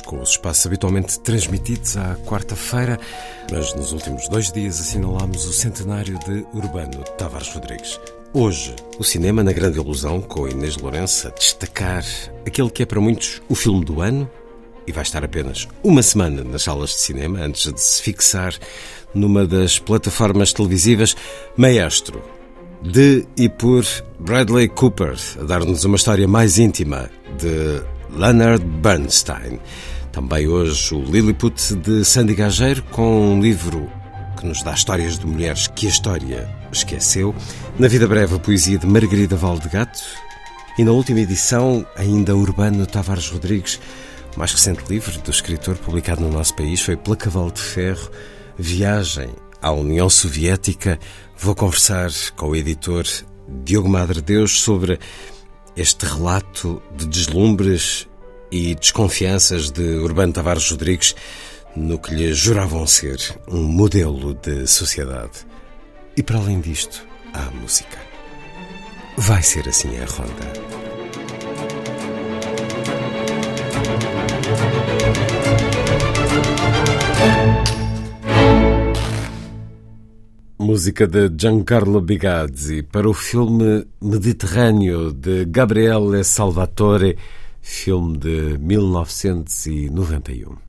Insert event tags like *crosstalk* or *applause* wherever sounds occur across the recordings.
Com os espaços habitualmente transmitidos à quarta-feira, mas nos últimos dois dias assinalámos o centenário de Urbano Tavares Rodrigues. Hoje, o cinema na grande ilusão, com Inês Lourenço a destacar aquele que é para muitos o filme do ano e vai estar apenas uma semana nas salas de cinema antes de se fixar numa das plataformas televisivas Maestro, de e por Bradley Cooper, a dar-nos uma história mais íntima de Leonard Bernstein. Também hoje o Lilliput de Sandy Gageiro, com um livro que nos dá histórias de mulheres que a história esqueceu. Na vida breve, a poesia de Margarida Valdegato. E na última edição, ainda Urbano Tavares Rodrigues, o mais recente livro do escritor publicado no nosso país foi Pela Cavalo de Ferro, Viagem à União Soviética. Vou conversar com o editor Diogo Madre Deus sobre este relato de deslumbres e desconfianças de Urbano Tavares Rodrigues no que lhe juravam ser um modelo de sociedade. E para além disto, há a música. Vai ser assim a ronda. Música de Giancarlo Bigazzi para o filme Mediterrâneo de Gabriele Salvatore, filme de 1991.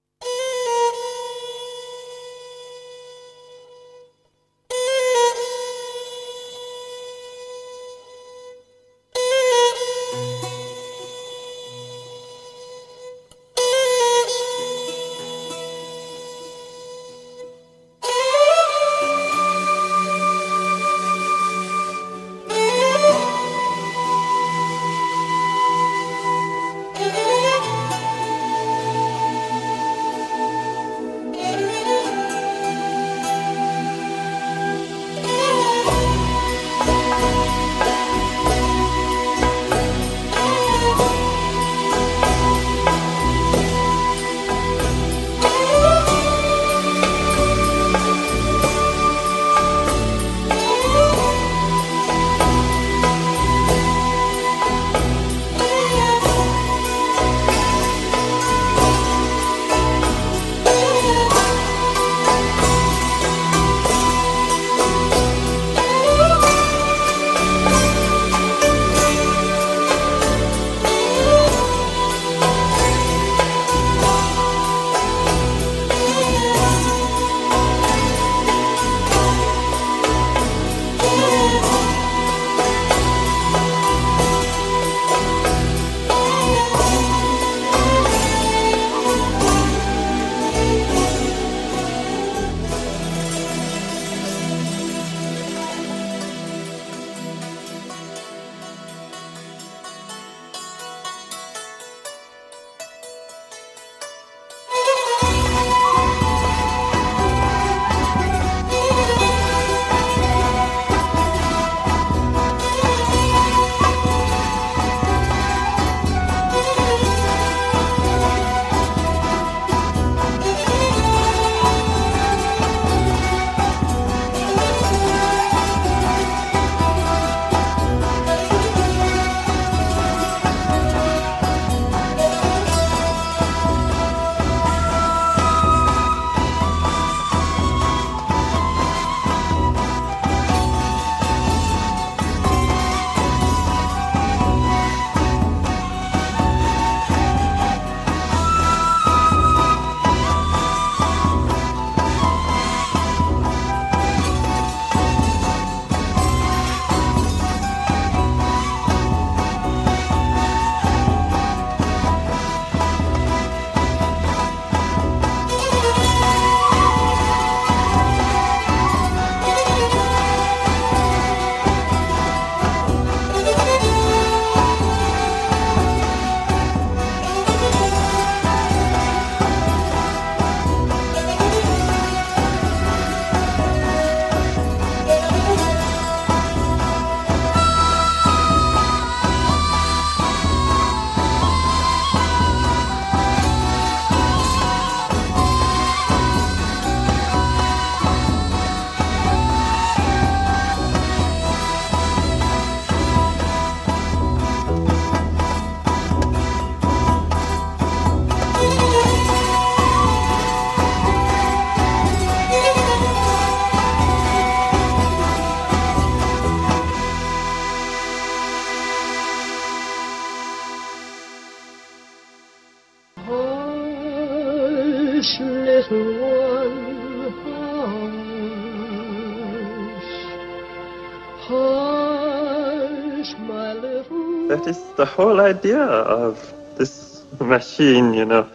the whole idea of this machine, you know.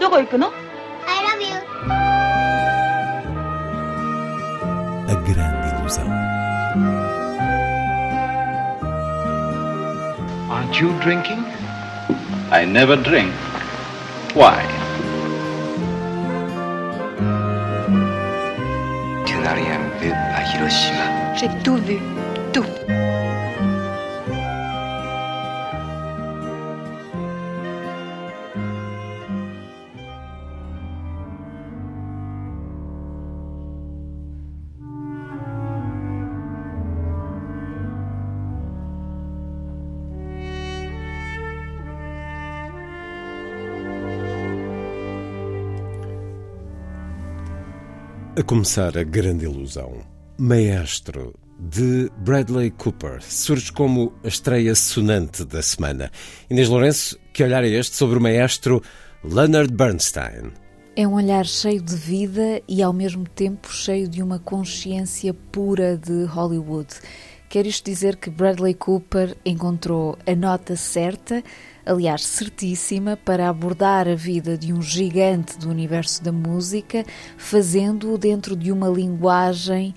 どこ行くの I love you. A grande ilusão. Aren't you drinking? I never drink. Why? Tu n'as rien vu à Hiroshima. J'ai tout vu, A começar a grande ilusão. Maestro de Bradley Cooper surge como a estreia sonante da semana. Inês Lourenço, que olhar é este sobre o maestro Leonard Bernstein? É um olhar cheio de vida e ao mesmo tempo cheio de uma consciência pura de Hollywood. Quer isto dizer que Bradley Cooper encontrou a nota certa, aliás, certíssima, para abordar a vida de um gigante do universo da música, fazendo-o dentro de uma linguagem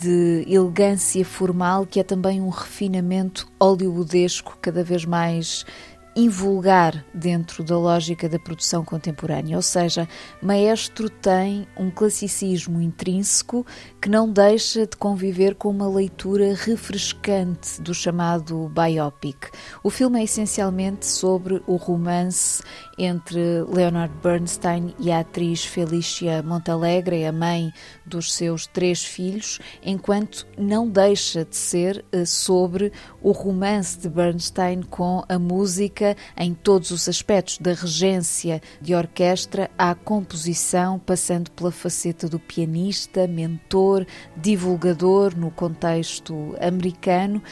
de elegância formal que é também um refinamento hollywoodesco cada vez mais invulgar dentro da lógica da produção contemporânea, ou seja, Maestro tem um classicismo intrínseco que não deixa de conviver com uma leitura refrescante do chamado biopic. O filme é essencialmente sobre o romance entre Leonard Bernstein e a atriz Felicia Montalegre, a mãe dos seus três filhos, enquanto não deixa de ser sobre o romance de Bernstein com a música em todos os aspectos, da regência de orquestra à composição, passando pela faceta do pianista, mentor, divulgador no contexto americano.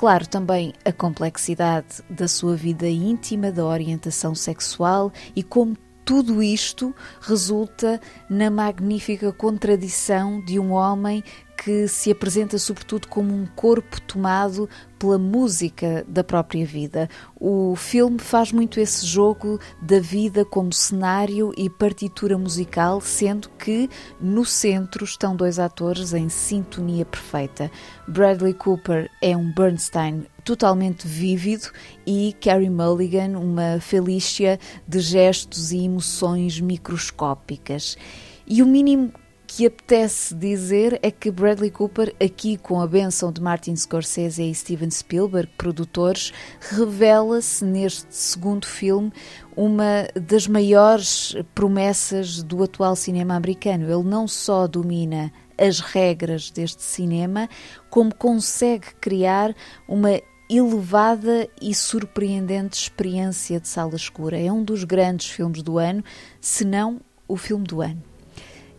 Claro, também a complexidade da sua vida íntima, da orientação sexual e como tudo isto resulta na magnífica contradição de um homem que se apresenta sobretudo como um corpo tomado pela música da própria vida. O filme faz muito esse jogo da vida como cenário e partitura musical, sendo que no centro estão dois atores em sintonia perfeita. Bradley Cooper é um Bernstein totalmente vívido e Carey Mulligan uma Felicia de gestos e emoções microscópicas. E o mínimo que apetece dizer é que Bradley Cooper, aqui com a benção de Martin Scorsese e Steven Spielberg, produtores, revela-se neste segundo filme uma das maiores promessas do atual cinema americano. Ele não só domina as regras deste cinema, como consegue criar uma elevada e surpreendente experiência de sala escura. É um dos grandes filmes do ano, se não o filme do ano.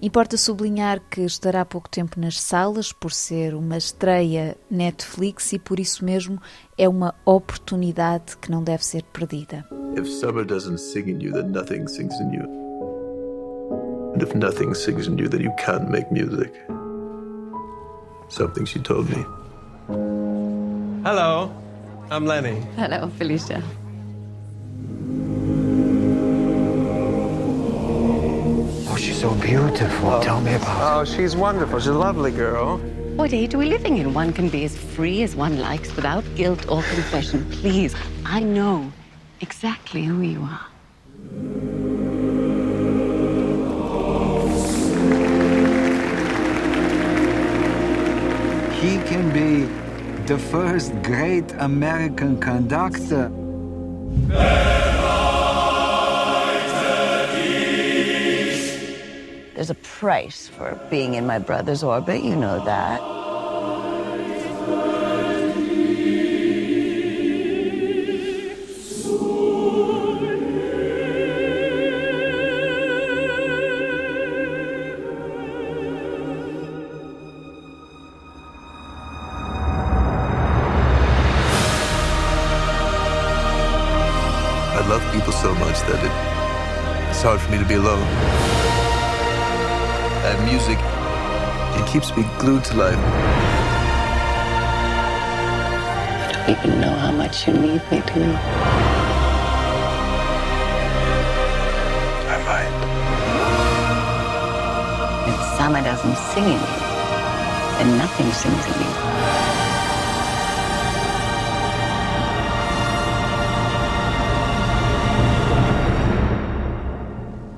Importa sublinhar que estará há pouco tempo nas salas por ser uma estreia Netflix e por isso mesmo é uma oportunidade que não deve ser perdida. If summer doesn't sing in you, then nothing sings in you. And if nothing sings in you, then you can't make music. Something she told me. Hello, I'm Lenny. Hello, Felicia. So beautiful. Tell me about her. Oh, she's wonderful. She's a lovely girl. What age are we living in? One can be as free as one likes without guilt or confession. Please, I know exactly who you are. He can be the first great American conductor. There's a price for being in my brother's orbit, you know that. I love people so much that it it's hard for me to be alone. Music, it keeps me glued to life. I don't even know how much you need me to. I might. If summer doesn't sing in you, then nothing sings in you.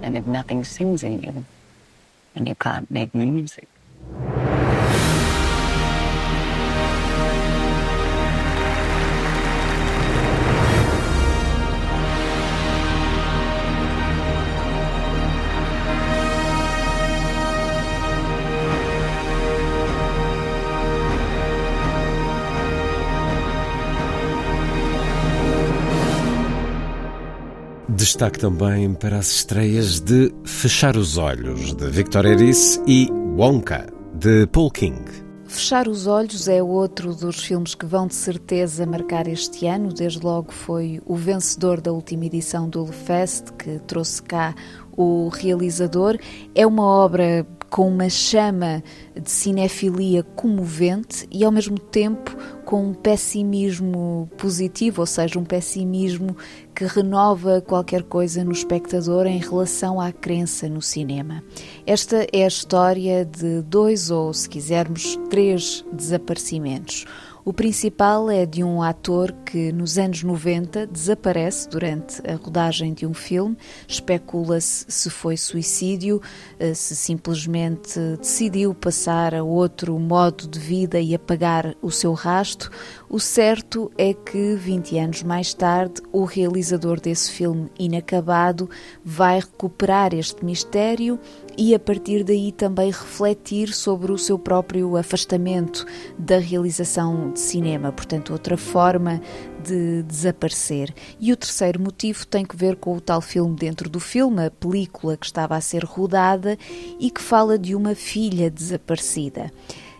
And if nothing sings in you, then you can't make hmm. music. Destaque também para as estreias de Fechar os Olhos, de Victor Erice, e Wonka, de Paul King. Fechar os Olhos é outro dos filmes que vão de certeza marcar este ano. Desde logo foi o vencedor da última edição do Fest, que trouxe cá o realizador. É uma obra com uma chama de cinefilia comovente e ao mesmo tempo com um pessimismo positivo, ou seja, um pessimismo que renova qualquer coisa no espectador em relação à crença no cinema. Esta é a história de dois ou, se quisermos, três desaparecimentos. O principal é de um ator que nos anos 90 desaparece durante a rodagem de um filme. Especula-se se foi suicídio, eh, se simplesmente decidiu passar a outro modo de vida e apagar o seu rasto. O certo é que, 20 anos mais tarde, o realizador desse filme inacabado vai recuperar este mistério e, a partir daí, também refletir sobre o seu próprio afastamento da realização de cinema, portanto, outra forma de desaparecer. E o terceiro motivo tem que ver com o tal filme dentro do filme, a película que estava a ser rodada e que fala de uma filha desaparecida.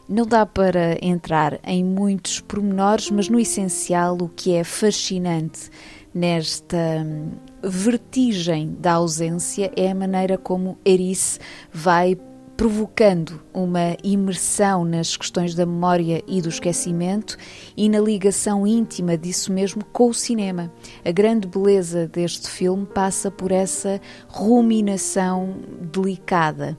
Não dá para entrar em muitos pormenores, mas no essencial o que é fascinante nesta hum, vertigem da ausência é a maneira como Erice vai provocando uma imersão nas questões da memória e do esquecimento e na ligação íntima disso mesmo com o cinema. A grande beleza deste filme passa por essa ruminação delicada.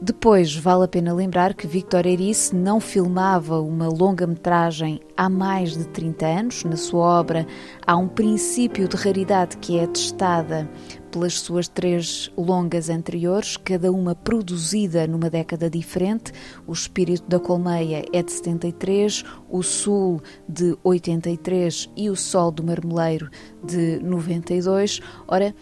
Depois, vale a pena lembrar que Victor Erice não filmava uma longa-metragem há mais de 30 anos. Na sua obra há um princípio de raridade que é testada pelas suas três longas anteriores, cada uma produzida numa década diferente. O Espírito da Colmeia é de 73, O Sul de 83 e O Sol do Marmeleiro de 92. Ora,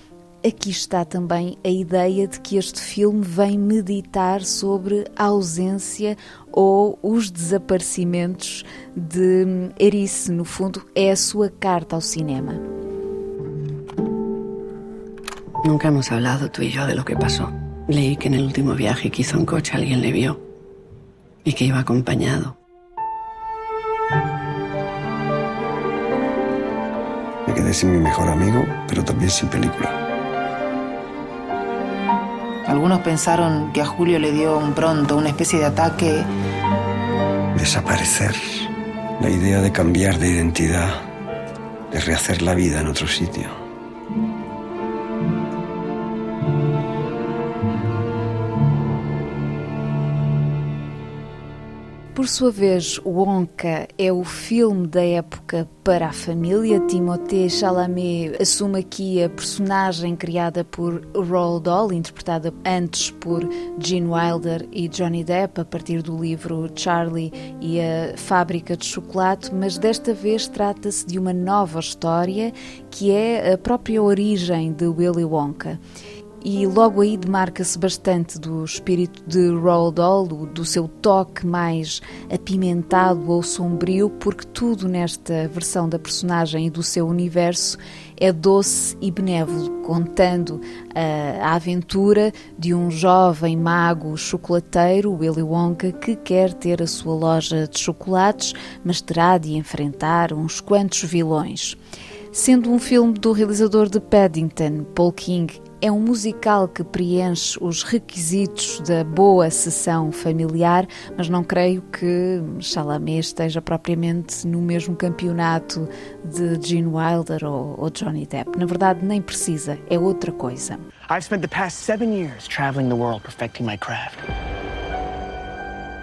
aqui está também a ideia de que este filme vem meditar sobre a ausência ou os desaparecimentos de Erice. No fundo, é a sua carta ao cinema. Nunca hemos hablado tú y yo de lo que pasó. Leí que en el último viaje que hizo en coche alguien le vio y que iba acompañado. Me quedé sin mi mejor amigo, pero también sin película. Algunos pensaron que a Julio le dio un pronto, una especie de ataque. Desaparecer. La idea de cambiar de identidad, de rehacer la vida en otro sitio. Por sua vez, Wonka é o filme da época para a família. Timothée Chalamet assume aqui a personagem criada por Roald Dahl, interpretada antes por Gene Wilder e Johnny Depp, a partir do livro Charlie e a Fábrica de Chocolate, mas desta vez trata-se de uma nova história que é a própria origem de Willy Wonka e logo aí demarca-se bastante do espírito de Roald Dahl, do seu toque mais apimentado ou sombrio, porque tudo nesta versão da personagem e do seu universo é doce e benévolo, contando a, a aventura de um jovem mago chocolateiro, Willy Wonka, que quer ter a sua loja de chocolates, mas terá de enfrentar uns quantos vilões. Sendo um filme do realizador de Paddington, Paul King, é um musical que preenche os requisitos da boa sessão familiar, mas não creio que Chalamet esteja propriamente no mesmo campeonato de Gene Wilder ou, ou Johnny Depp. Na verdade, nem precisa, é outra coisa. I've spent the past seven years traveling the world perfecting my craft.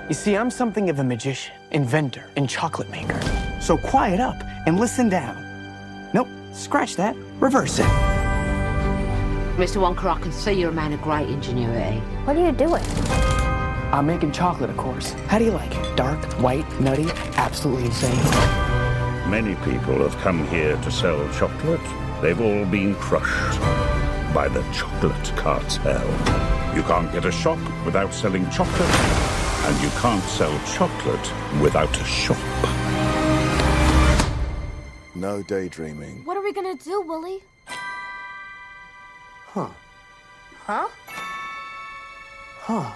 You see, I'm something of a magician, inventor, and chocolate maker. So quiet up and listen down. Nope, scratch that, reverse it. Mr. Wonker, I can see you're a man of great ingenuity. What are you doing? I'm making chocolate, of course. How do you like it? Dark, white, nutty, absolutely insane. Many people have come here to sell chocolate. They've all been crushed by the chocolate cartel. You can't get a shop without selling chocolate, and you can't sell chocolate without a shop. No daydreaming. What are we gonna do, Willie? Huh. Huh? Huh.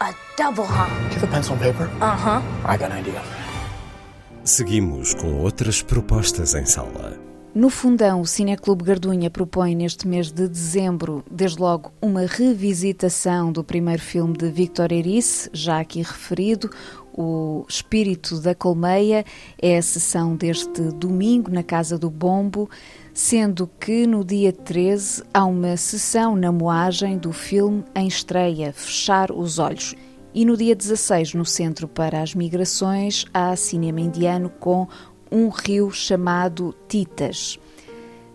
A double huh. Do you have a pencil and paper? Uh huh. I got an idea. Seguimos com outras propostas em sala. No fundão, o Cineclube Gardunha propõe neste mês de dezembro, desde logo, uma revisitação do primeiro filme de Victor Erice, já aqui referido, O Espírito da Colmeia. É a sessão deste domingo na Casa do Bombo, sendo que no dia 13 há uma sessão na moagem do filme em estreia, Fechar os Olhos. E no dia 16, no Centro para as Migrações, há cinema indiano com um rio chamado Titas.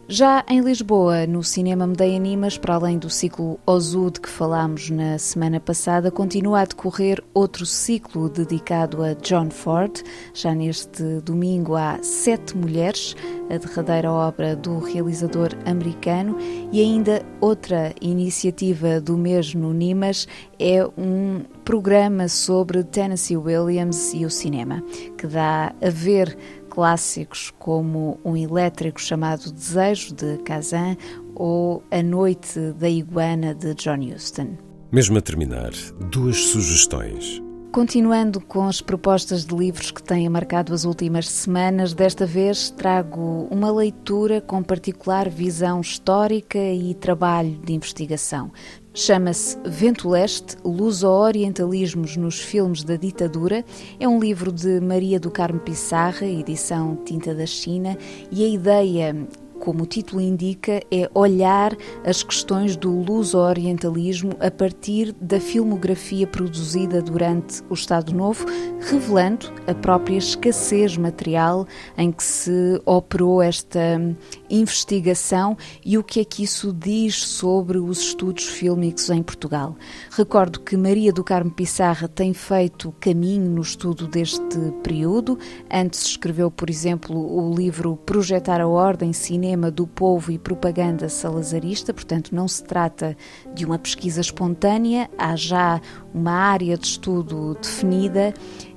Já em Lisboa, no Cinema Medeia Animas, para além do ciclo Ozu que falámos na semana passada, continua a decorrer outro ciclo dedicado a John Ford. Já neste domingo há Sete Mulheres, a derradeira obra do realizador americano, e ainda outra iniciativa do mesmo Nimas é um programa sobre Tennessee Williams e o cinema, que dá a ver clássicos como um elétrico chamado Desejo de Kazan ou A Noite da Iguana de John Huston. Mesmo a terminar, duas sugestões. Continuando com as propostas de livros que têm marcado as últimas semanas, desta vez trago uma leitura com particular visão histórica e trabalho de investigação. Chama-se Vento Leste, Luso-Orientalismos nos Filmes da Ditadura. É um livro de Maria do Carmo Pissarra, edição Tinta da China, e a ideia como o título indica, é olhar as questões do luso-orientalismo a partir da filmografia produzida durante o Estado Novo, revelando a própria escassez material em que se operou esta investigação e o que é que isso diz sobre os estudos fílmicos em Portugal. Recordo que Maria do Carmo Pissarra tem feito caminho no estudo deste período. Antes escreveu, por exemplo, o livro Projetar a Ordem, Cinema do Povo e Propaganda Salazarista, portanto, não se trata de uma pesquisa espontânea, há já uma área de estudo definida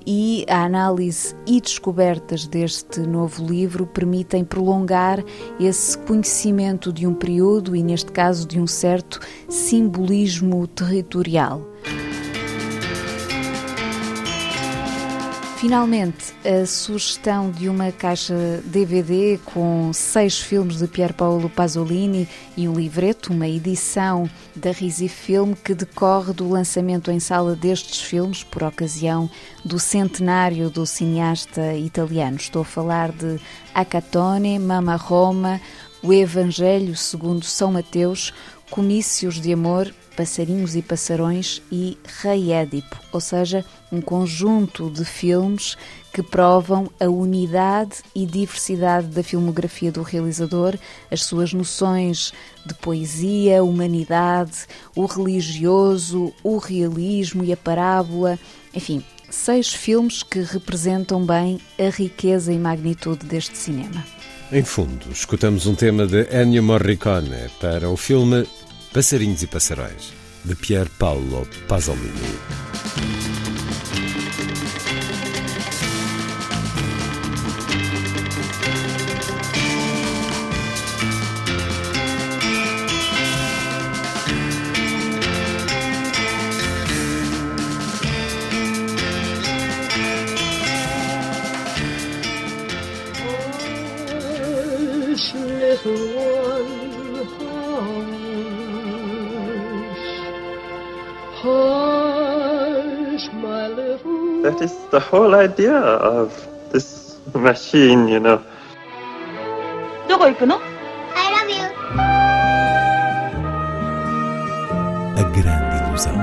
e a análise e descobertas deste novo livro permitem prolongar esse conhecimento de um período e, neste caso, de um certo simbolismo territorial. Finalmente, a sugestão de uma caixa DVD com seis filmes de Pier Paolo Pasolini e um livreto, uma edição da Risi Film que decorre do lançamento em sala destes filmes por ocasião do centenário do cineasta italiano. Estou a falar de Acatone, Mama Roma, O Evangelho segundo São Mateus, Comícios de Amor, Passarinhos e Passarões e Rei Édipo, ou seja, um conjunto de filmes que provam a unidade e diversidade da filmografia do realizador, as suas noções de poesia, humanidade, o religioso, o realismo e a parábola, enfim, seis filmes que representam bem a riqueza e magnitude deste cinema. Em fundo, escutamos um tema de Ennio Morricone para o filme Passarinhos e Passarões, de Pier Paolo Pasolini. That is the whole idea of this machine, you know. どこ行くの I love you. A grande ilusão.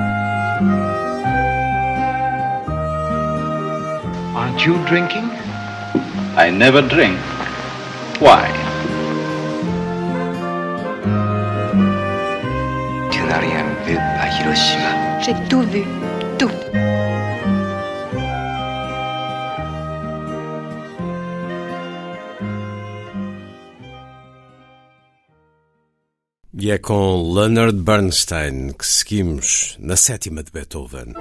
Aren't you drinking? I never drink. Why? Tu n'as rien vu à Hiroshima. J'ai tout vu. Tout. E é com Leonard Bernstein que seguimos na sétima de Beethoven.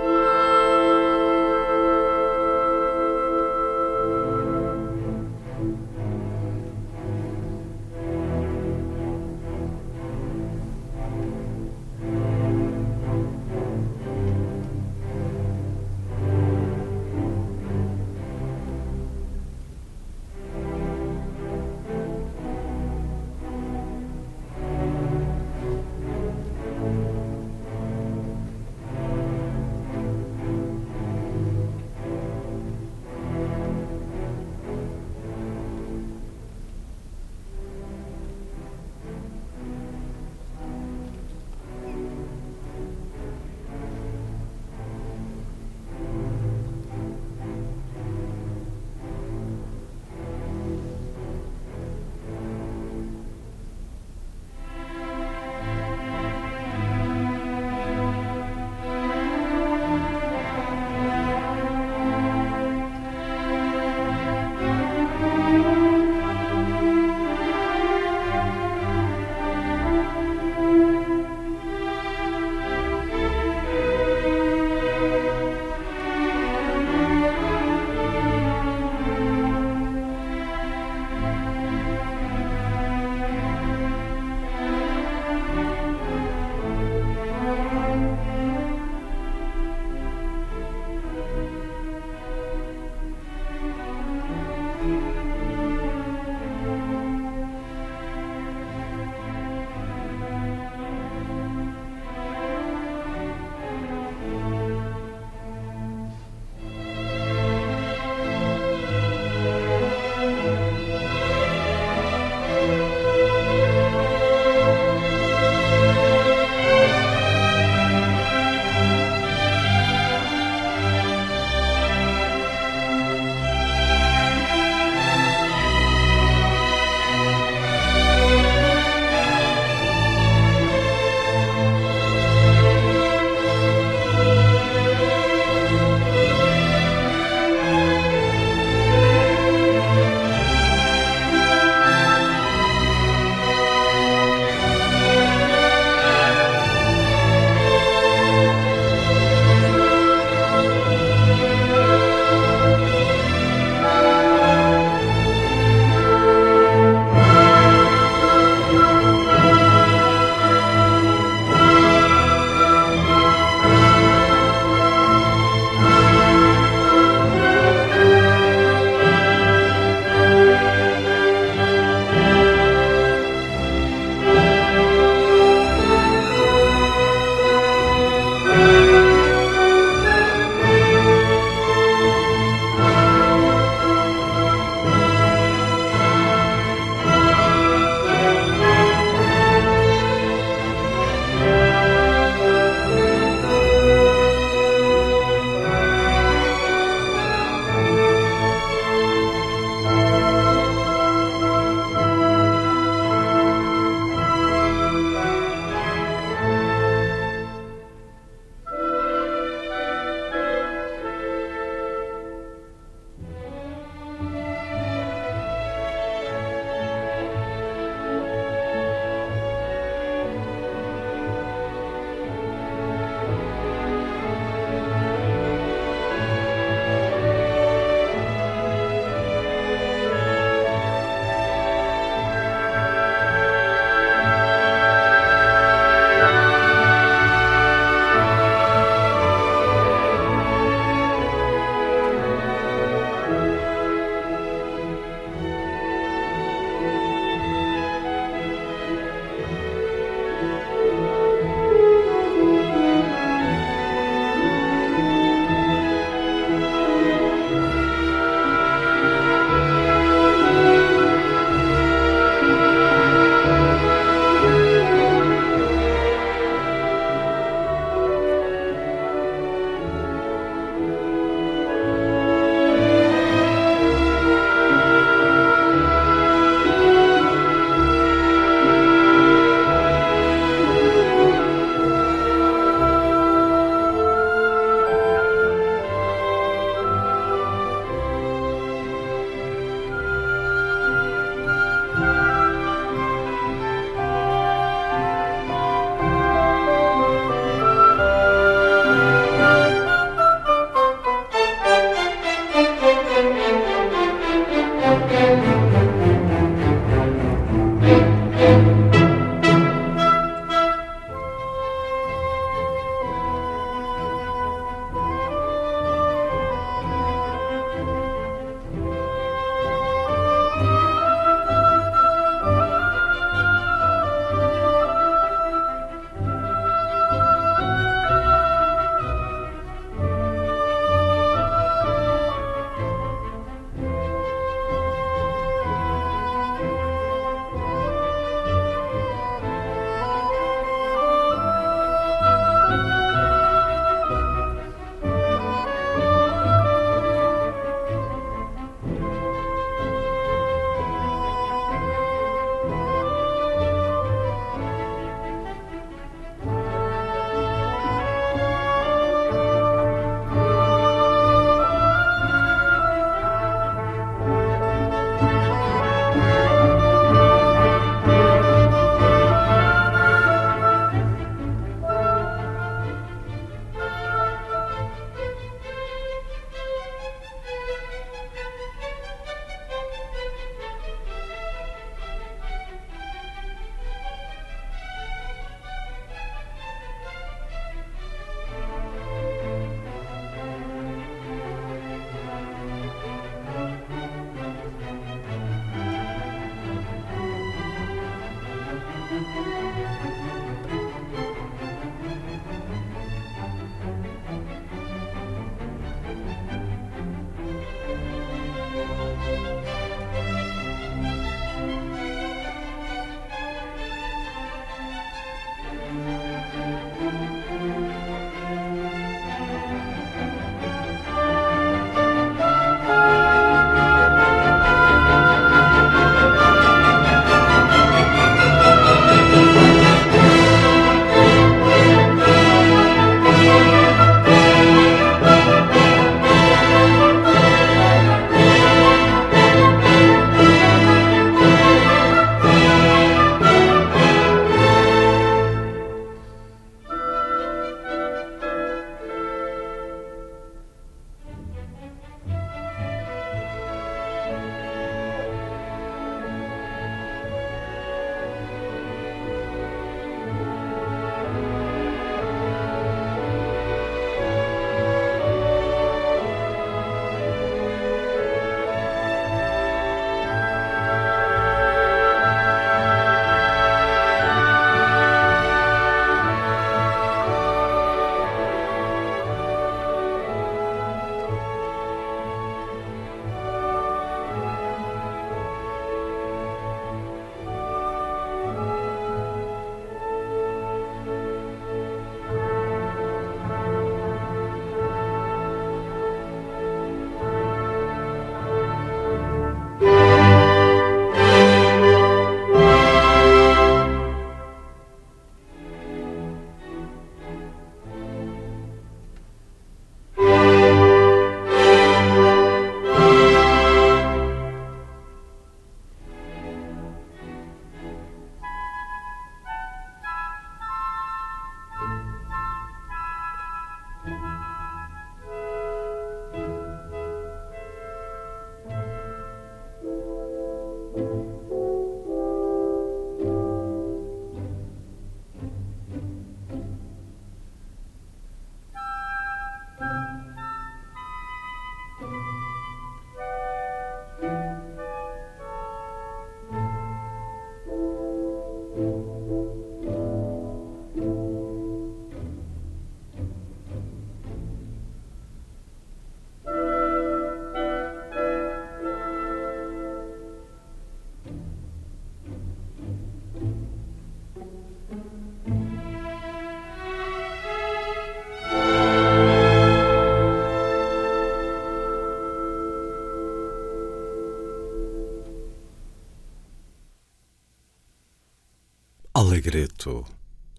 Allegretto,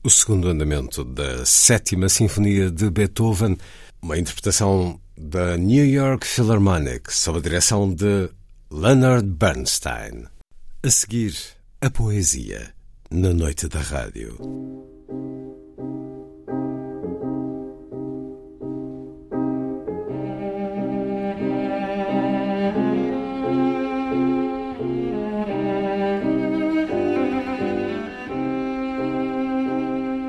o segundo andamento da Sétima Sinfonia de Beethoven, uma interpretação da New York Philharmonic sob a direção de Leonard Bernstein. A seguir, a poesia na noite da rádio.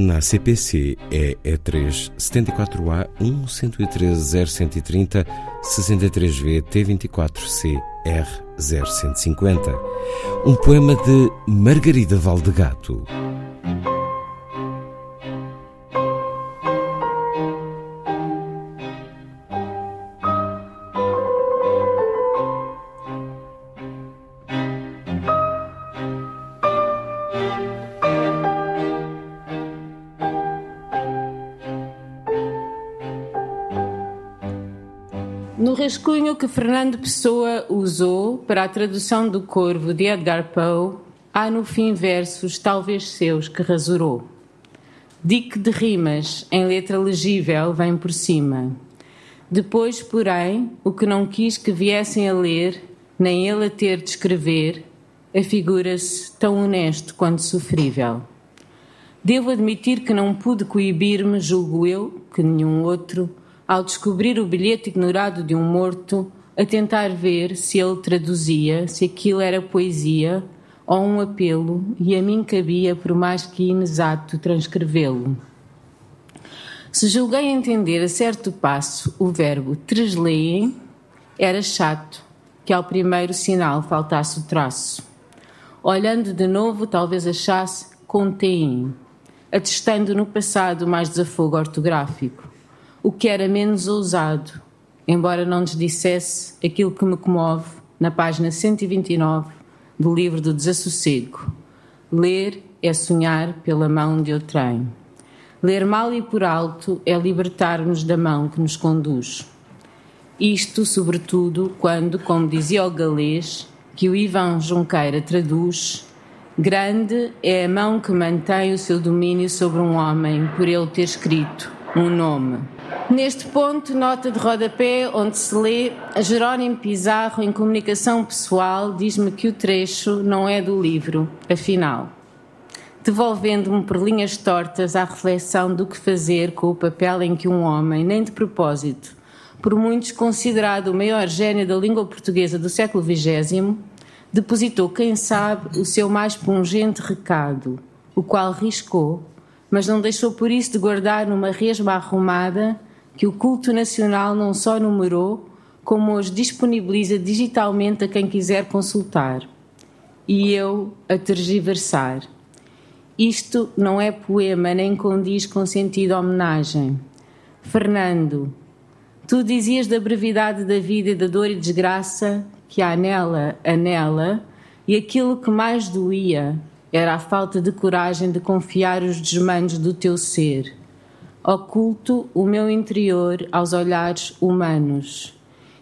BN ACPC é E3 74A 1 113 0130 63V T24C R 0150. Um poema de Margarida Valdegato. Rascunho que Fernando Pessoa usou para a tradução do Corvo de Edgar Poe, há no fim versos, talvez seus, que rasurou. Dique de rimas, em letra legível, vem por cima. Depois, porém, o que não quis que viessem a ler, nem ele a ter de escrever, afigura-se tão honesto quanto sofrível. Devo admitir que não pude coibir-me, julgo eu, que nenhum outro, ao descobrir o bilhete ignorado de um morto, a tentar ver se ele traduzia, se aquilo era poesia ou um apelo, e a mim cabia, por mais que inexato, transcrevê-lo. Se julguei entender a certo passo o verbo tresleem, era chato que ao primeiro sinal faltasse o traço. Olhando de novo, talvez achasse contém, atestando no passado mais desafogo ortográfico o que era menos ousado, embora não nos dissesse aquilo que me comove na página 129 do livro do Desassossego. Ler é sonhar pela mão de outrem. Ler mal e por alto é libertar-nos da mão que nos conduz. Isto, sobretudo, quando, como dizia o galês, que o Ivan Junqueira traduz, grande é a mão que mantém o seu domínio sobre um homem por ele ter escrito um nome. Neste ponto, nota de rodapé, onde se lê Jerónimo Pizarro, em comunicação pessoal, diz-me que o trecho não é do livro, afinal. Devolvendo-me por linhas tortas à reflexão do que fazer com o papel em que um homem, nem de propósito, por muitos considerado o maior gênio da língua portuguesa do século XX, depositou, quem sabe, o seu mais pungente recado, o qual riscou, mas não deixou por isso de guardar numa resma arrumada que o culto nacional não só numerou, como os disponibiliza digitalmente a quem quiser consultar. E eu a tergiversar. Isto não é poema nem condiz com sentido homenagem. Fernando, Tu dizias da brevidade da vida e da dor e desgraça que há nela, anela, e aquilo que mais doía era a falta de coragem de confiar os desmandos do teu ser. Oculto o meu interior aos olhares humanos.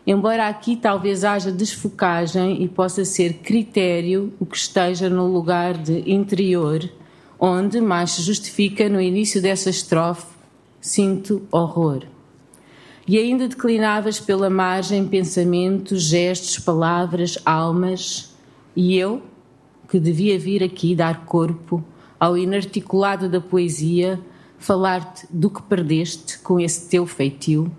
Embora aqui talvez haja desfocagem e possa ser critério o que esteja no lugar de interior, onde mais se justifica no início dessa estrofe, sinto horror. E ainda declinavas pela margem pensamentos, gestos, palavras, almas, e eu, que devia vir aqui dar corpo ao inarticulado da poesia, falar-te do que perdeste com esse teu feitio,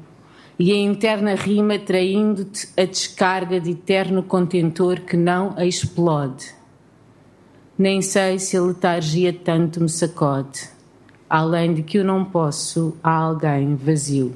e a interna rima traindo-te a descarga de eterno contentor que não a explode. Nem sei se a letargia tanto me sacode, além de que eu não posso a alguém vazio.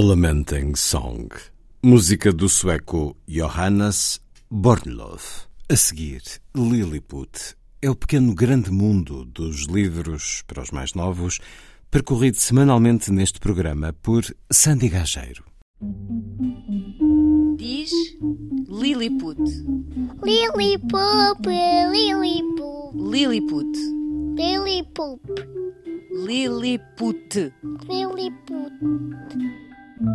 Lamenting Song, música do sueco Johannes Bornlöf. A seguir, Lilliput é o pequeno grande mundo dos livros para os mais novos, percorrido semanalmente neste programa por Sandy Gageiro. Diz Lilliput. Lilliput, Lilliput. Lilliput. Lilliput. Lilliput. Lilliput. Da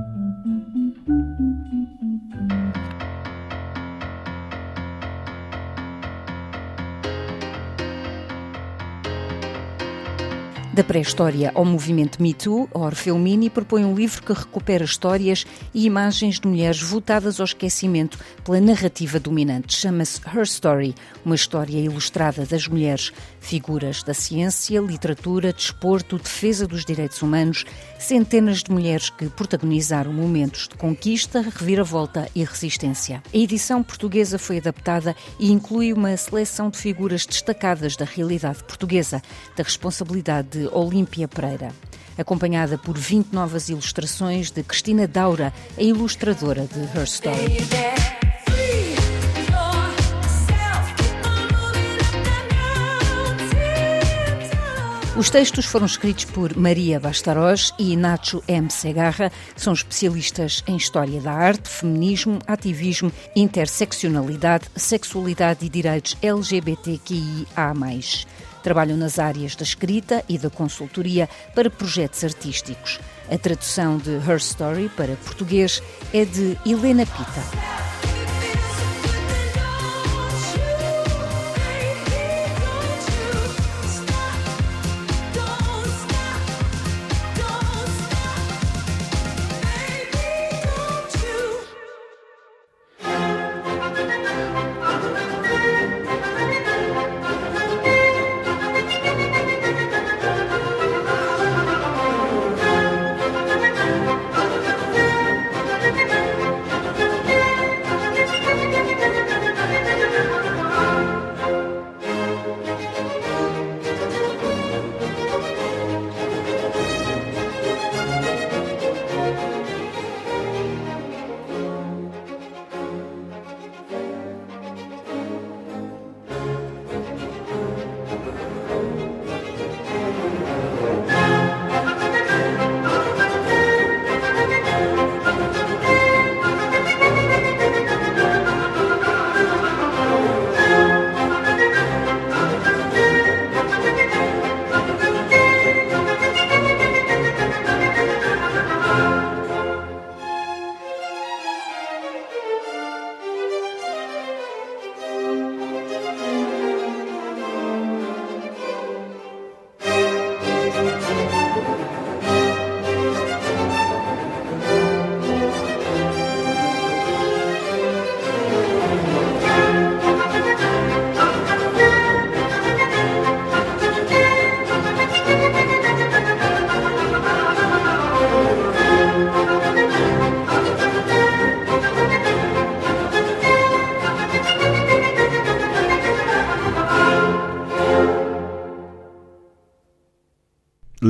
pré-história ao movimento Me Too, a Orfeumini propõe um livro que recupera histórias e imagens de mulheres votadas ao esquecimento pela narrativa dominante. Chama-se Her Story, uma história ilustrada das mulheres, figuras da ciência, literatura, desporto, defesa dos direitos humanos, centenas de mulheres que protagonizaram momentos de conquista, reviravolta e resistência. A edição portuguesa foi adaptada e inclui uma seleção de figuras destacadas da realidade portuguesa, da responsabilidade de Olímpia Pereira. Acompanhada por 20 novas ilustrações de Cristina Daura, a ilustradora de Her Story. Os textos foram escritos por Maria Bastaros e Nacho M. Segarra. São especialistas em história da arte, feminismo, ativismo, interseccionalidade, sexualidade e direitos LGBTQIA. Trabalham nas áreas da escrita e da consultoria para projetos artísticos. A tradução de Her Story para português é de Helena Pita.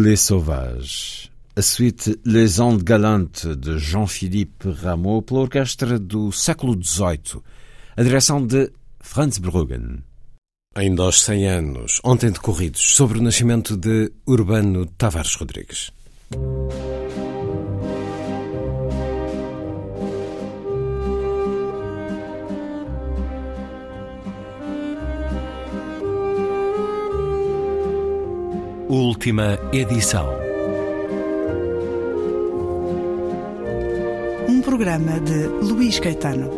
Les Sauvages, a suite Les Ondes Galantes de Jean-Philippe Rameau pela orquestra do século XVIII, a direção de Franz Bruggen. Ainda aos 100 anos, ontem decorridos, sobre o nascimento de Urbano Tavares Rodrigues. Última edição. Um programa de Luís Caetano.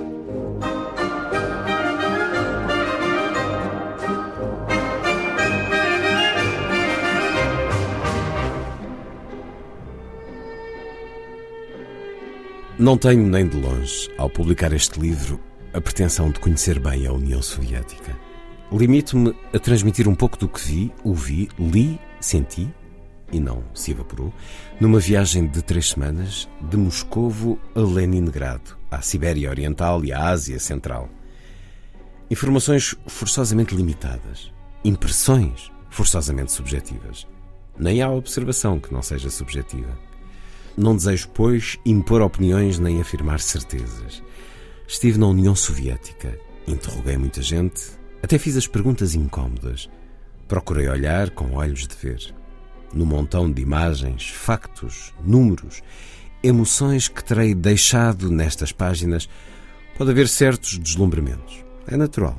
Não tenho nem de longe, ao publicar este livro, a pretensão de conhecer bem a União Soviética. Limito-me a transmitir um pouco do que vi, ouvi, li senti, e não se evaporou, numa viagem de três semanas de Moscovo a Leningrado, à Sibéria Oriental e à Ásia Central. Informações forçosamente limitadas, impressões forçosamente subjetivas. Nem há observação que não seja subjetiva. Não desejo, pois, impor opiniões nem afirmar certezas. Estive na União Soviética, interroguei muita gente, até fiz as perguntas incômodas Procurei olhar com olhos de ver. No montão de imagens, factos, números, emoções que terei deixado nestas páginas, pode haver certos deslumbramentos. É natural.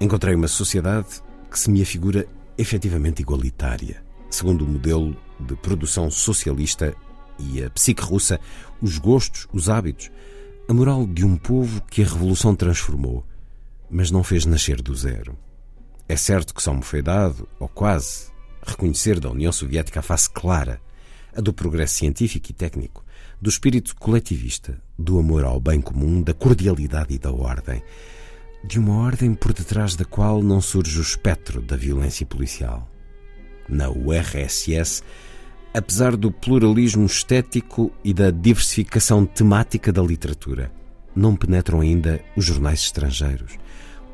Encontrei uma sociedade que se me afigura efetivamente igualitária, segundo o modelo de produção socialista e a psique russa, os gostos, os hábitos, a moral de um povo que a revolução transformou, mas não fez nascer do zero. É certo que só me foi dado, ou quase, reconhecer da União Soviética a face clara, a do progresso científico e técnico, do espírito coletivista, do amor ao bem comum, da cordialidade e da ordem, de uma ordem por detrás da qual não surge o espectro da violência policial. Na URSS, apesar do pluralismo estético e da diversificação temática da literatura, não penetram ainda os jornais estrangeiros,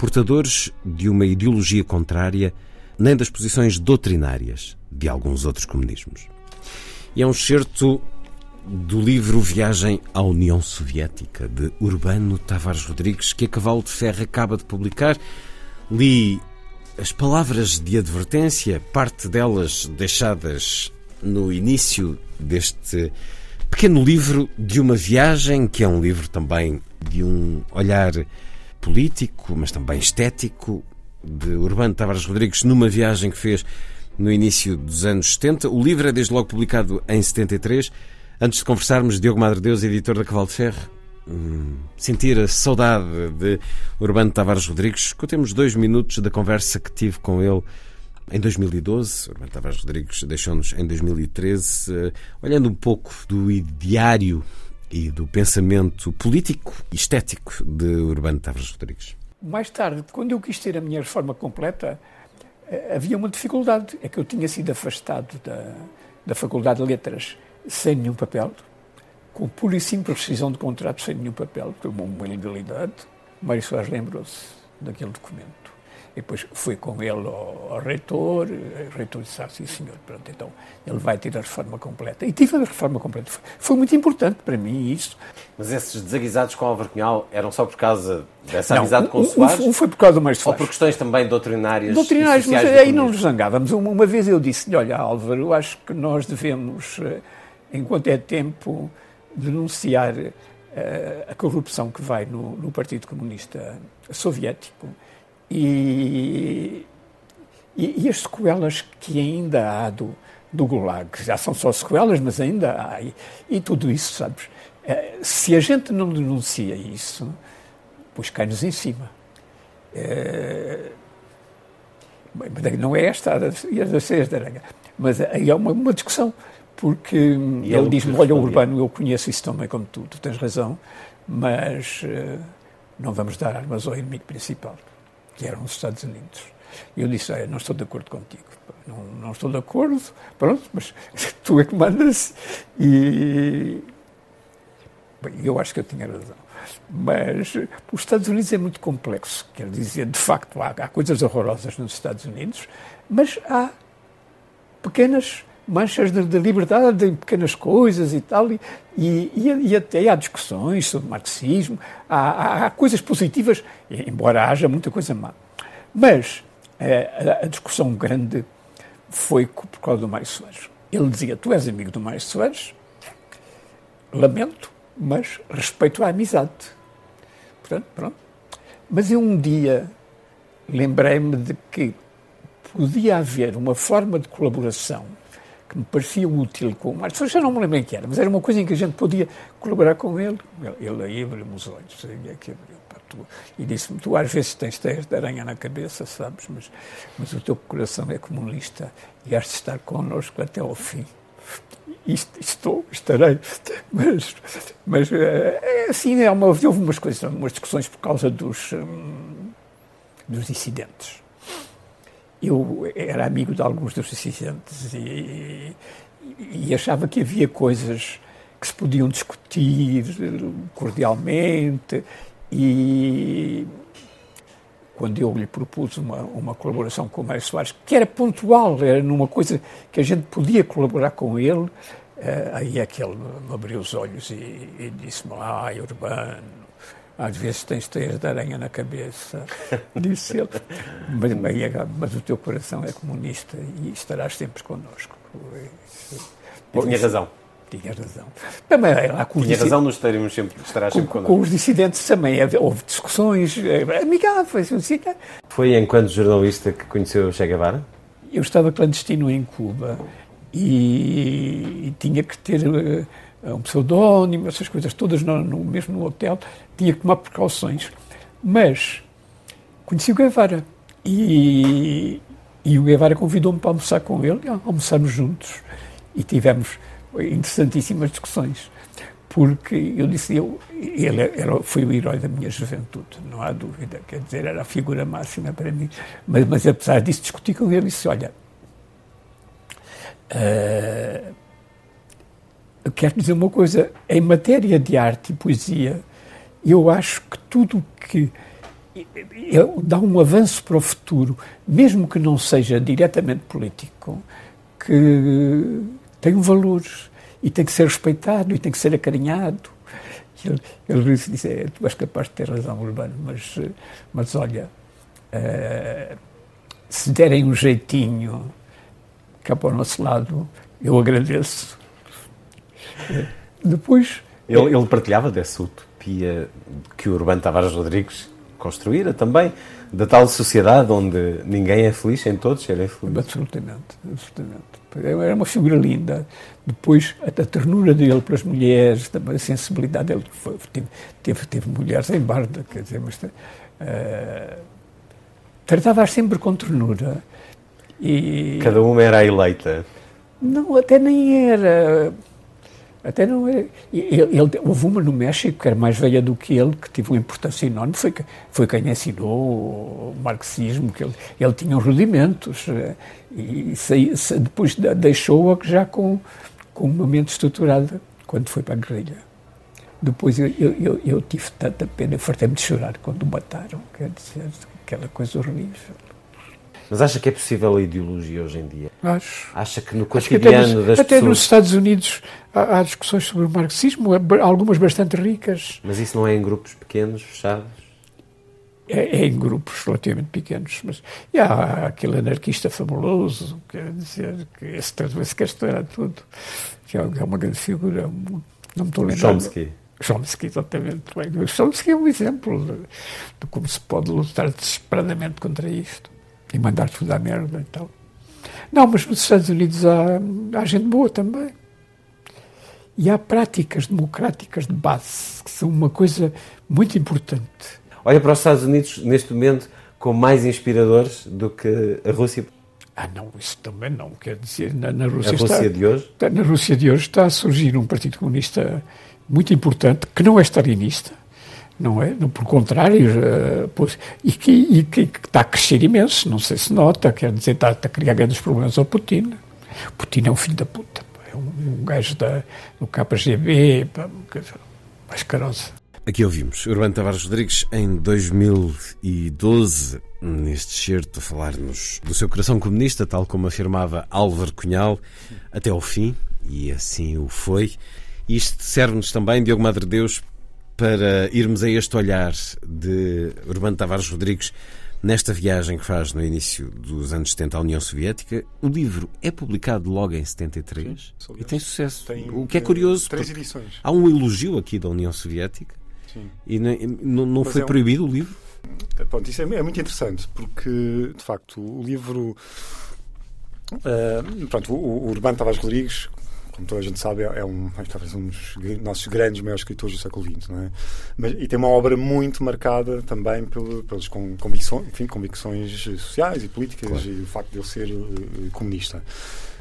portadores de uma ideologia contrária, nem das posições doutrinárias de alguns outros comunismos. E é um certo do livro Viagem à União Soviética, de Urbano Tavares Rodrigues, que a Cavalo de Ferro acaba de publicar. Li as palavras de advertência, parte delas deixadas no início deste pequeno livro de uma viagem, que é um livro também de um olhar político, mas também estético, de Urbano Tavares Rodrigues, numa viagem que fez no início dos anos 70. O livro é desde logo publicado em 73. Antes de conversarmos, Diogo Madre Deus, editor da Cavalo de Ferro, hum, sentir a saudade de Urbano Tavares Rodrigues. Contemos dois minutos da conversa que tive com ele em 2012. Urbano Tavares Rodrigues deixou-nos em 2013, eh, olhando um pouco do diário e do pensamento político e estético de Urbano Tavares Rodrigues. Mais tarde, quando eu quis ter a minha reforma completa, eh, havia uma dificuldade. É que eu tinha sido afastado da, da Faculdade de Letras sem nenhum papel, com pura e simples rescisão de contrato sem nenhum papel, foi uma ilegalidade. Mário Soares lembrou-se daquele documento. E depois fui com ele ao, ao reitor, o reitor disse, ah, sim senhor, pronto, então ele vai ter a reforma completa. E tive a reforma completa. Foi, foi muito importante para mim isso. Mas esses desaguisados com Álvaro Cunhal eram só por causa dessa não, amizade com o Soares? Um, um foi por causa do Mário Soares. Ou por questões também doutrinárias Doutrinárias, mas aí não nos zangávamos. Uma, uma vez eu disse-lhe, olha Álvaro, eu acho que nós devemos eh, enquanto é tempo, denunciar uh, a corrupção que vai no, no, Partido Comunista Soviético e, e, e, as sequelas que ainda há do, do Gulag. Já são só sequelas, mas ainda há. E, e tudo isso, sabes? Uh, se a gente não denuncia isso, pois cai-nos em cima. Uh, não é esta a das Seias da Aranha, mas aí é uma, uma discussão porque e ele diz-me, olha, Urbano, eu conheço isso também como tu, tu tens razão, mas uh, não vamos dar armas ao inimigo principal, que eram os Estados Unidos. E eu disse, olha, não estou de acordo contigo, não, não estou de acordo, pronto, mas *laughs* tu é que mandas, e bem, eu acho que eu tinha razão. Mas os Estados Unidos é muito complexo, quer dizer, de facto, há, há coisas horrorosas nos Estados Unidos, mas há pequenas manchas de, de, liberdade em pequenas coisas e tal, e, e, e até há discussões sobre marxismo, há, há, há, coisas positivas, embora haja muita coisa má. Mas é, a, a, discussão grande foi por causa do Mário Soares. Ele dizia, tu és amigo do Mário Soares, lamento, mas respeito a amizade. Portanto, pronto. Mas eu um dia lembrei-me de que podia haver uma forma de colaboração que me parecia útil com o Marcos. Já não me lembro em que era, mas era uma coisa em que a gente podia colaborar com ele. Ele aí abriu-me os olhos, sabia que abriu. E disse-me: Tu às vezes tens teias de aranha na cabeça, sabes, mas, mas o teu coração é comunista e has de estar connosco até ao fim. estou, estarei, mas, mas é, assim, é uma, houve umas coisas, umas discussões por causa dos, hum, dos dissidentes eu era amigo de alguns dos assistentes e, e, achava que havia coisas que se podiam discutir cordialmente e quando eu lhe propus uma, uma colaboração com o Mário Soares, que era pontual, era numa coisa que a gente podia colaborar com ele, uh, aí é que ele me abriu os olhos e, e disse-me, ah, Urbano, às vezes tens teias de aranha na cabeça, *laughs* disse ele. Mas, mas, o teu coração é comunista e estarás sempre connosco. E tinha razão. Tinha razão. Também, lá, com tinha razão, nos estaremos sempre, estarás sempre connosco. Com os dissidentes também houve discussões eh, amigáveis. Assim, Foi enquanto jornalista que conheceu Che Guevara? Eu estava clandestino em Cuba e, e tinha que ter eh, um pseudónimo, essas coisas todas no, no, mesmo no hotel, tinha que tomar precauções. Mas conheci o Guevara e, e o Guevara convidou-me para almoçar com ele, e almoçamos juntos e tivemos interessantíssimas discussões. Porque eu disse, eu, ele era, foi o herói da minha juventude, não há dúvida, quer dizer, era a figura máxima para mim. Mas, mas apesar disso, discuti com ele e disse: Olha, uh, eu quero dizer uma coisa, em matéria de arte e poesia, eu acho que tudo que dá um avanço para o futuro, mesmo que não seja diretamente político, que tem um valor e tem que ser respeitado e tem que ser acarinhado. Ele, ele disse, é, tu és capaz de ter razão, Urbano, mas, mas olha, uh, se derem um jeitinho cá para o nosso lado, eu agradeço. Depois... Ele, ele partilhava dessa utopia que o Urbano Tavares Rodrigues construíra também, da tal sociedade onde ninguém é feliz, sem todos serem felizes. Absolutamente, absolutamente. Era uma figura linda. Depois, a, a ternura dele para as mulheres, também a sensibilidade dele. Foi, teve, teve, teve, mulheres em barda, quer dizer, mas. Uh, Tratava-as sempre com ternura. E... Cada uma era a eleita. Não, até nem era. Até não é. Ele, ele, houve uma no México que era mais velha do que ele, que teve uma importância enorme, foi, foi quem ensinou o marxismo, que ele, ele tinha rudimentos, eh, e saí, depois deixou-a já com, com uma mente estruturada quando foi para a guerrilha. Depois eu, eu, eu tive tanta pena, fartei-me de chorar quando o mataram, quer dizer, aquela coisa horrível. Mas acha que é possível a ideologia hoje em dia? Acho. Acha que no cotidiano até nos, das até pessoas... nos Estados Unidos há, há, discussões sobre o marxismo, algumas bastante ricas. Mas isso não é em grupos pequenos, fechados? É, é em grupos relativamente pequenos. Mas e há aquele anarquista fabuloso, quer dizer, que esse talvez quer estourar tudo, que é, é uma grande figura, não me estou a lembrar. Chomsky. Chomsky, exatamente. Bem. Chomsky é um exemplo de, de como se pode lutar desesperadamente contra isto e mandar tudo à merda e tal. Não, mas nos Estados Unidos há, há gente boa também. E há práticas democráticas de base, que são uma coisa muito importante. Olha para os Estados Unidos, neste momento, com mais inspiradores do que a Rússia? Ah, não, isso também não. Quer dizer, na, na Rússia, a Rússia está, de hoje? Está, na Rússia de hoje está a surgir um Partido Comunista muito importante, que não é stalinista, não é? Por contrário, uh, pois, e, que, e que, que, está a crescer imenso, não sei se nota, quer dizer, está, está a criar grandes problemas ao Putin. Putin é um filho da puta, um, gajo da, do KGB, mais carosa. Aqui ouvimos Urbano Tavares Rodrigues em 2012, neste certo, a falar-nos do seu coração comunista, tal como afirmava Álvaro Cunhal, até ao fim, e assim o foi. Isto serve-nos também, Diogo Madre Deus, para irmos a este olhar de Urbano Tavares Rodrigues nesta viagem que faz no início dos anos 70 à União Soviética. O livro é publicado logo em 73 Sim, e tem sucesso. Tem, o que é curioso, três edições. há um elogio aqui da União Soviética Sim. e não, não foi é um... proibido o livro? Pronto, isso é, é, muito interessante porque, de facto, o livro. Uh, pronto, o, o Urbano Tavares Rodrigues, como toda a gente sabe, é, é um, talvez um dos nossos grandes maiores escritores do século XX, não é? Mas, e tem uma obra muito marcada também pelo, pelas convicções, enfim, convicções sociais e políticas claro. e o facto de ele ser uh, comunista.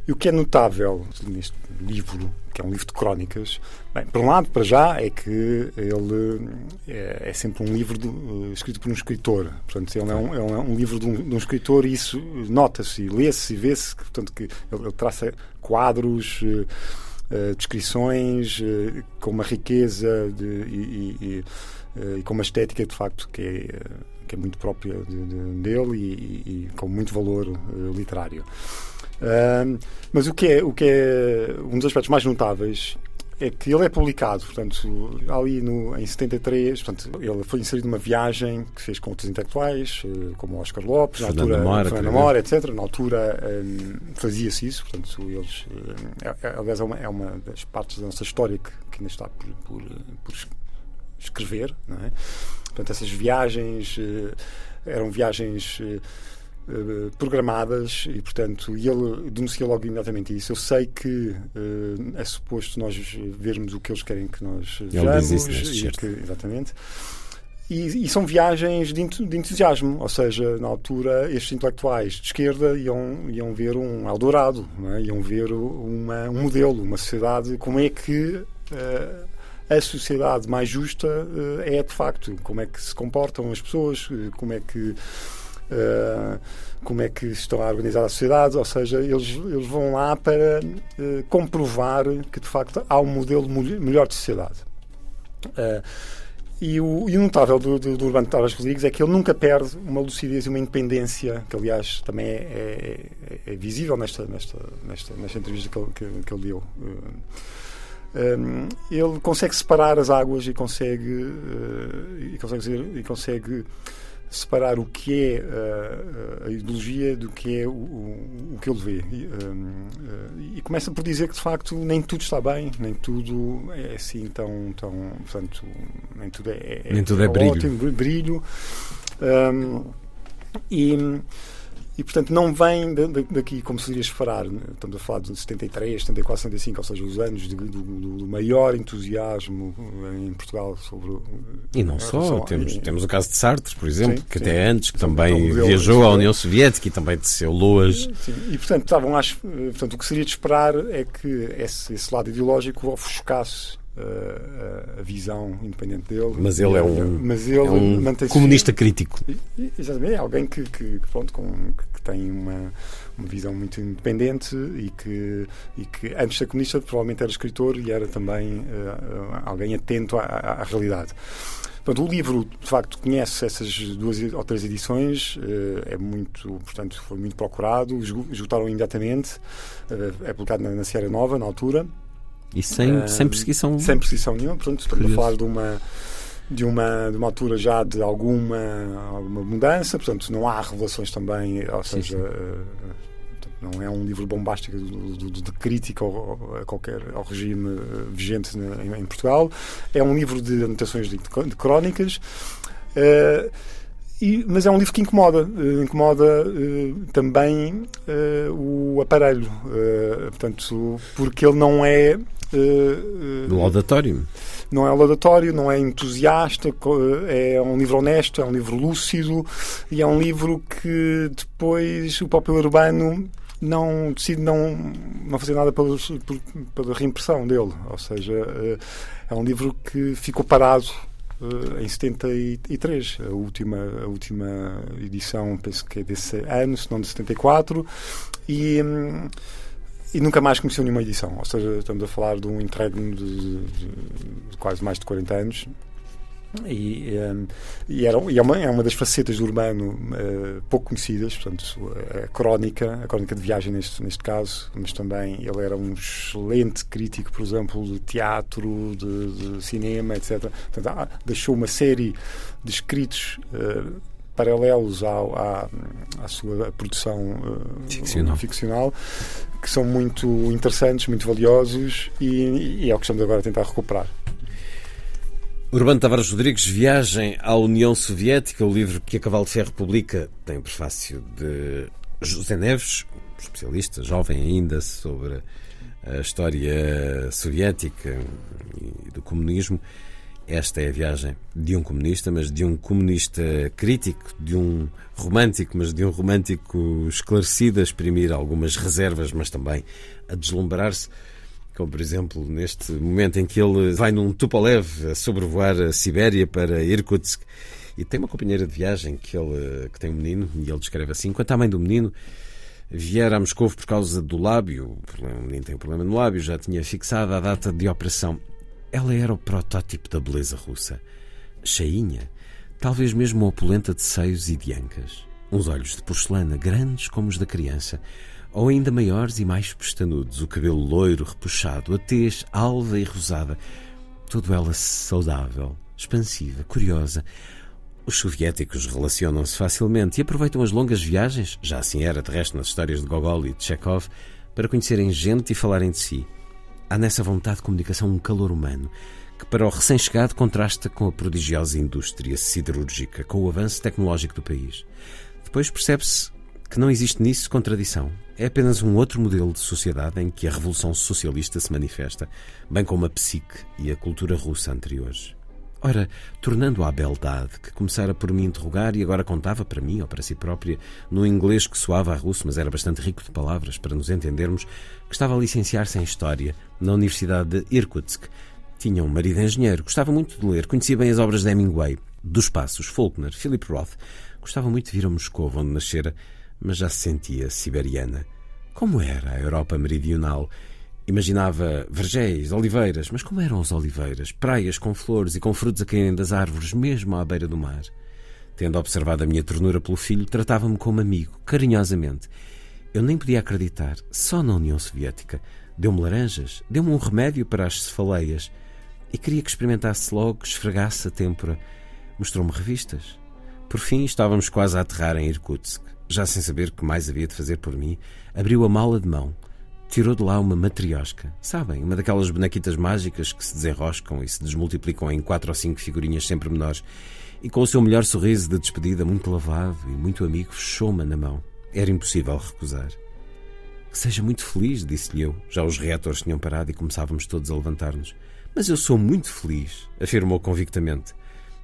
E o que é notável neste livro, que é um livro de crónicas, bem, por um lado, para já, é que ele é, é sempre um livro de, uh, escrito por um escritor. Portanto, ele é um, é um, livro de um, de um, escritor e isso nota-se, lê-se e vê-se portanto, que ele, ele traça quadros. Uh, descrições uh, com uma riqueza de, e, e, uh, e, com uma estética de facto que é, que é muito própria de, de, dele e, e, com muito valor literário mas o que, é, o que é um dos aspectos mais notáveis é que ele é publicado, portanto, ali no, em 73, portanto, ele foi inserido numa viagem que fez com outros intelectuais, eh, como Oscar Lopes, Fernando na altura, Mora, Fernando Mora, etc. Na altura um, fazia-se isso, portanto, eles, é, é, aliás, é uma, é uma das partes da nossa história que, que ainda está por, por, por escrever, não é? Portanto, essas viagens uh, eram viagens uh, eh, programadas e, portanto, ele denuncia logo imediatamente isso. Eu sei que uh, é suposto nós vermos o que eles querem que nós vejamos. Ele diz isso e que, exatamente. e, e, são viagens de, de, entusiasmo, ou seja, na altura estes intelectuais de esquerda iam, iam ver um Eldorado, é? iam ver uma, um modelo, uma sociedade, como é que uh, a sociedade mais justa uh, é de facto, como é que se comportam as pessoas, como é que como é que estão a organizar a sociedade, ou seja, eles, eles vão lá para comprovar que de facto há um modelo melhor de sociedade. Uh, e o, e notável do, do, do Urbano Tavares Rodrigues é que ele nunca perde uma lucidez e uma independência, que aliás também é, é, é visível nesta, nesta, nesta, nesta entrevista que ele, que, que ele deu. Um, ele consegue separar as águas e consegue, uh, e consegue, e consegue separar o que é uh, a ideologia do que é o, o, o que ele vê. E, um, uh, e, começa por dizer que, de facto, nem tudo está bem, nem tudo é assim tão. tão portanto, nem tudo é, é nem tudo é, é brilho. ótimo, brilho. Um, e e, portanto, não vem daqui, como se iria esperar, né? estamos a falar de 73, 74, 75, ou seja, os anos de, do, do, maior entusiasmo em Portugal sobre. E não só, temos, temos o caso de Sartre, por exemplo, sim, que sim, até antes, que também viajou à União Soviética e também desceu Loas. Sim, e, portanto, estavam, acho, portanto, o que seria de esperar é que esse, esse lado ideológico ofuscasse a, a, visão independente dele. Mas ele é um, mas ele é um comunista crítico. Exatamente, é alguém que, que, pronto, com, que tem uma, uma visão muito independente e que, e que antes de ser comunista provavelmente era escritor e era também uh, alguém atento à, à, à realidade. Portanto, o livro, de facto, conhece essas duas ou três edições, uh, é muito, portanto, foi muito procurado, esgotaram imediatamente, é publicado na, na Sierra Nova, na altura, e sem, sem perseguição Sem perseguição nenhuma. Portanto, estamos Curioso. a falar de uma, de uma, de uma altura já de alguma, alguma mudança, portanto, não há revelações também, ou sim, seja. Sim. Uh, não é um livro bombástico de, de, de crítica ao, a qualquer, ao regime eh, vigente em, em, Portugal. É um livro de anotações de, de crónicas. Uh, e, mas é um livro que incomoda. Uh, incomoda uh, também o aparelho. portanto, porque ele não é laudatório. Não é laudatório, não é entusiasta, é um livro honesto, é um livro lúcido e é um livro que depois o próprio Urbano não decide não, não fazer nada pela, pela reimpressão dele. Ou seja, eh, é um livro que ficou parado em 73, a última, a última edição, penso que é desse ano, se não de 74, e, um, e nunca mais conheceu nenhuma edição. Ou seja, estamos a falar de um interregno de, de, de quase mais de 40 anos. E, um, e, era, e é, uma, é uma das facetas do urbano uh, pouco conhecidas, portanto, a crónica, a crónica de viagem neste, neste caso, mas também ele era um excelente crítico, por exemplo, de teatro, de, de cinema, etc. Portanto, ah, deixou uma série de escritos uh, paralelos ao, à, à sua produção uh, ficcional. ficcional. que são muito interessantes, muito valiosos e, e é o que estamos agora a tentar recuperar. Urbano Tavares Rodrigues, Viagem à União Soviética, o livro que a Cavalo de Ferro publica, tem o prefácio de José Neves, especialista, jovem ainda, sobre a história soviética e do comunismo. Esta é a viagem de um comunista, mas de um comunista crítico, de um romântico, mas de um romântico esclarecido, a exprimir algumas reservas, mas também a deslumbrar-se. Como, por exemplo, neste momento em que ele vai num Tupolev a sobrevoar a Sibéria para Irkutsk e tem uma companheira de viagem que, ele, que tem um menino, e ele descreve assim: quanto à mãe do menino, vier a Moscou por causa do lábio, o menino tem um problema no lábio, já tinha fixado a data de operação. Ela era o protótipo da beleza russa. Cheinha, talvez mesmo opulenta de seios e de ancas. Uns olhos de porcelana grandes como os da criança, ou ainda maiores e mais pestanudos, o cabelo loiro, repuxado, a tez alva e rosada, tudo ela saudável, expansiva, curiosa. Os soviéticos relacionam-se facilmente e aproveitam as longas viagens, já assim era de resto nas histórias de Gogol e de Chekhov, para conhecerem gente e falarem de si. Há nessa vontade de comunicação um calor humano que, para o recém-chegado, contrasta com a prodigiosa indústria siderúrgica, com o avanço tecnológico do país. Depois percebe-se que não existe nisso contradição. É apenas um outro modelo de sociedade em que a revolução socialista se manifesta, bem como a psique e a cultura russa anteriores. Ora, tornando à beldade, que começara por me interrogar e agora contava para mim ou para si própria, num inglês que soava a russo, mas era bastante rico de palavras para nos entendermos, que estava a licenciar-se em História na Universidade de Irkutsk. Tinha um marido engenheiro, gostava muito de ler, conhecia bem as obras de Hemingway, dos Passos, Faulkner, Philip Roth. Gostava muito de vir a Moscou, onde nascera, mas já se sentia siberiana. Como era a Europa meridional? Imaginava vergéis, oliveiras, mas como eram as oliveiras? Praias com flores e com frutos a caírem das árvores, mesmo à beira do mar. Tendo observado a minha ternura pelo filho, tratava-me como amigo, carinhosamente. Eu nem podia acreditar, só na União Soviética. Deu-me laranjas, deu-me um remédio para as cefaleias e queria que experimentasse logo, esfregasse a têmpora. Mostrou-me revistas. Por fim, estávamos quase a aterrar em Irkutsk. Já sem saber o que mais havia de fazer por mim, abriu a mala de mão tirou de lá uma matriosca. Sabem, uma daquelas bonequitas mágicas que se desenroscam e se desmultiplicam em quatro ou cinco figurinhas sempre menores. E com o seu melhor sorriso de despedida, muito lavado e muito amigo, fechou-me na mão. Era impossível recusar. Que seja muito feliz, disse-lhe eu. Já os reatores tinham parado e começávamos todos a levantar-nos. Mas eu sou muito feliz, afirmou convictamente.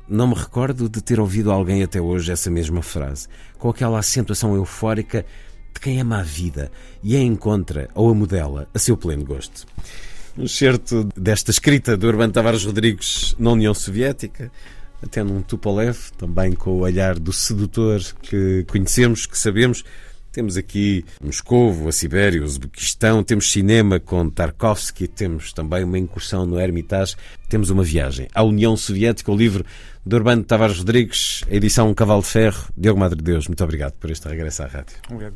Não me recordo de ter ouvido alguém até hoje essa mesma frase, com aquela acentuação eufórica de quem ama a vida e a encontra ou a modela a seu pleno gosto. Um certo desta escrita do Urbano Tavares Rodrigues na União Soviética, até num Tupolev, também com o olhar do sedutor que conhecemos, que sabemos. Temos aqui Moscovo, a Sibéria, o Uzbequistão, temos cinema com Tarkovsky, temos também uma incursão no Hermitage, temos uma viagem à União Soviética, o livro do Urbano Tavares Rodrigues, edição Cavalo de Ferro. Diogo Madre de Deus, muito obrigado por este regresso à rádio. Obrigado.